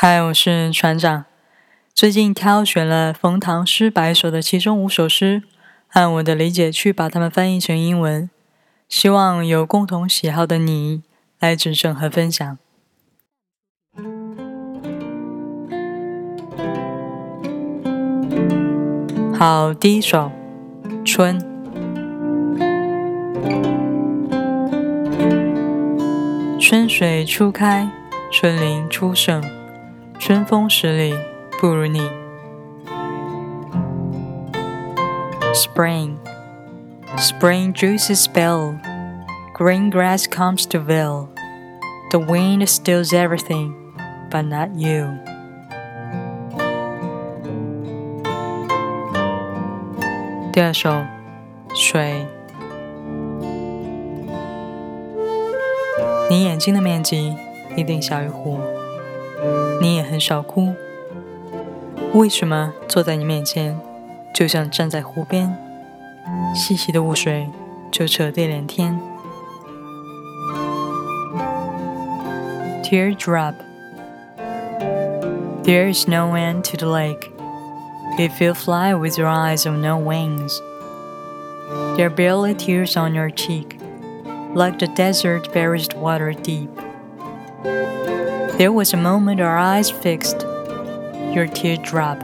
嗨，我是船长。最近挑选了冯唐诗百首的其中五首诗，按我的理解去把它们翻译成英文，希望有共同喜好的你来指正和分享。好，第一首《春》。春水初开，春林初盛，春风十里不如你。Spring, spring juices spill, green grass comes to veil. The wind steals everything, but not you. 第二首，水。你眼睛的面积一定小于湖， 你也很少哭。为什么坐在你面前，就像站在湖边，细细的雾水就扯地连天？Teardrop. There is no end to the lake. If you fly with your eyes of no wings, there are barely tears on your cheek like the desert buries water deep. There was a moment our eyes fixed, your teardrop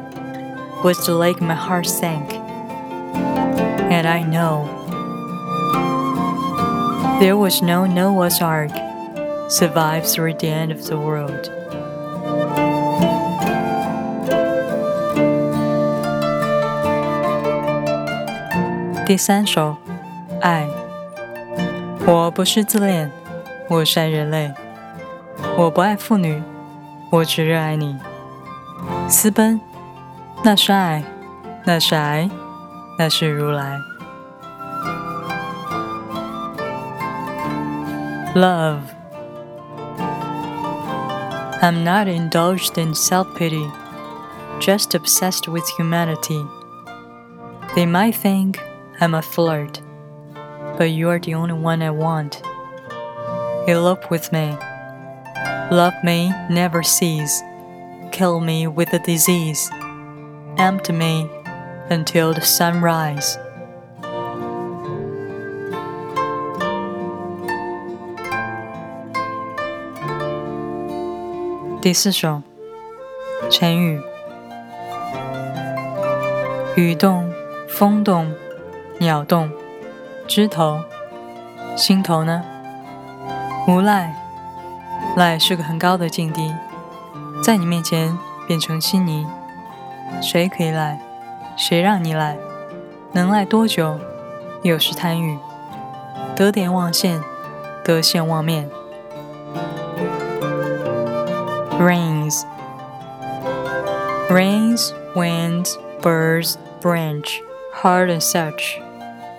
was the lake my heart sank. And I know there was no Noah's Ark survived through the end of the world. 第三首，爱。我不是自恋，我是爱人类。 我不爱妇女，我只热爱你。私奔，那是爱，那是爱，那是如来。Love. I'm not indulged in self pity, just obsessed with humanity. They might think I'm a flirt but you are the only one I want. Elope with me. Love me, never cease. Kill me with a disease. Empty me until the sunrise. 第四首，陈宇。雨动，风动，鸟动。枝头，心头呢？无赖， 赖是个很高的境地，在你面前变成稀泥。谁可以赖？谁让你赖？能赖多久？有时贪欲，得点忘现，得现忘面。Rains, rains, winds, birds, branch, hard and such.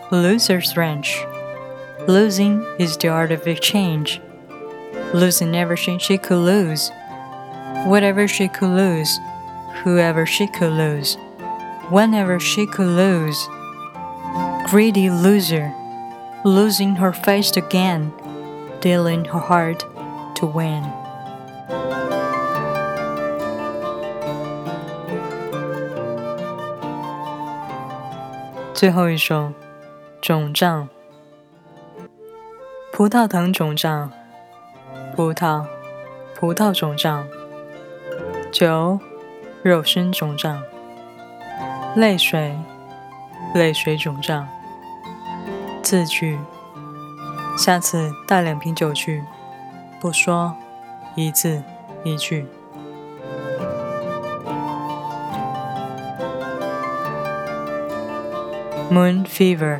Loser's wrench. Losing is the art of exchange. Losing everything she could lose. Whatever she could lose. Whoever she could lose. Whenever she could lose. Greedy loser. Losing her face again. Dealing her heart to win. 最后一首肿胀，葡萄藤肿胀， 葡萄，葡萄肿胀，酒，肉身肿胀，泪水，泪水肿胀，字句，下次带两瓶酒去，不说一字一句。Moon fever.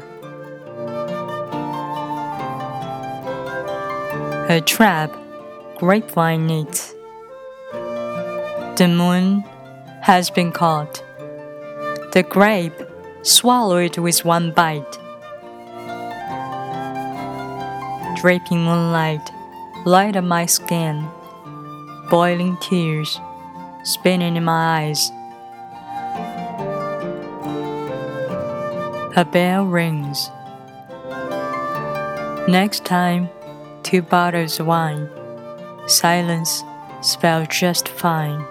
a trap. Grapevine needs. The moon has been caught. The grape swallowed with one bite. Draping moonlight, light up my skin. Boiling tears, spinning in my eyes. A bell rings. Next time two bottles of wine. Silence, spell just fine.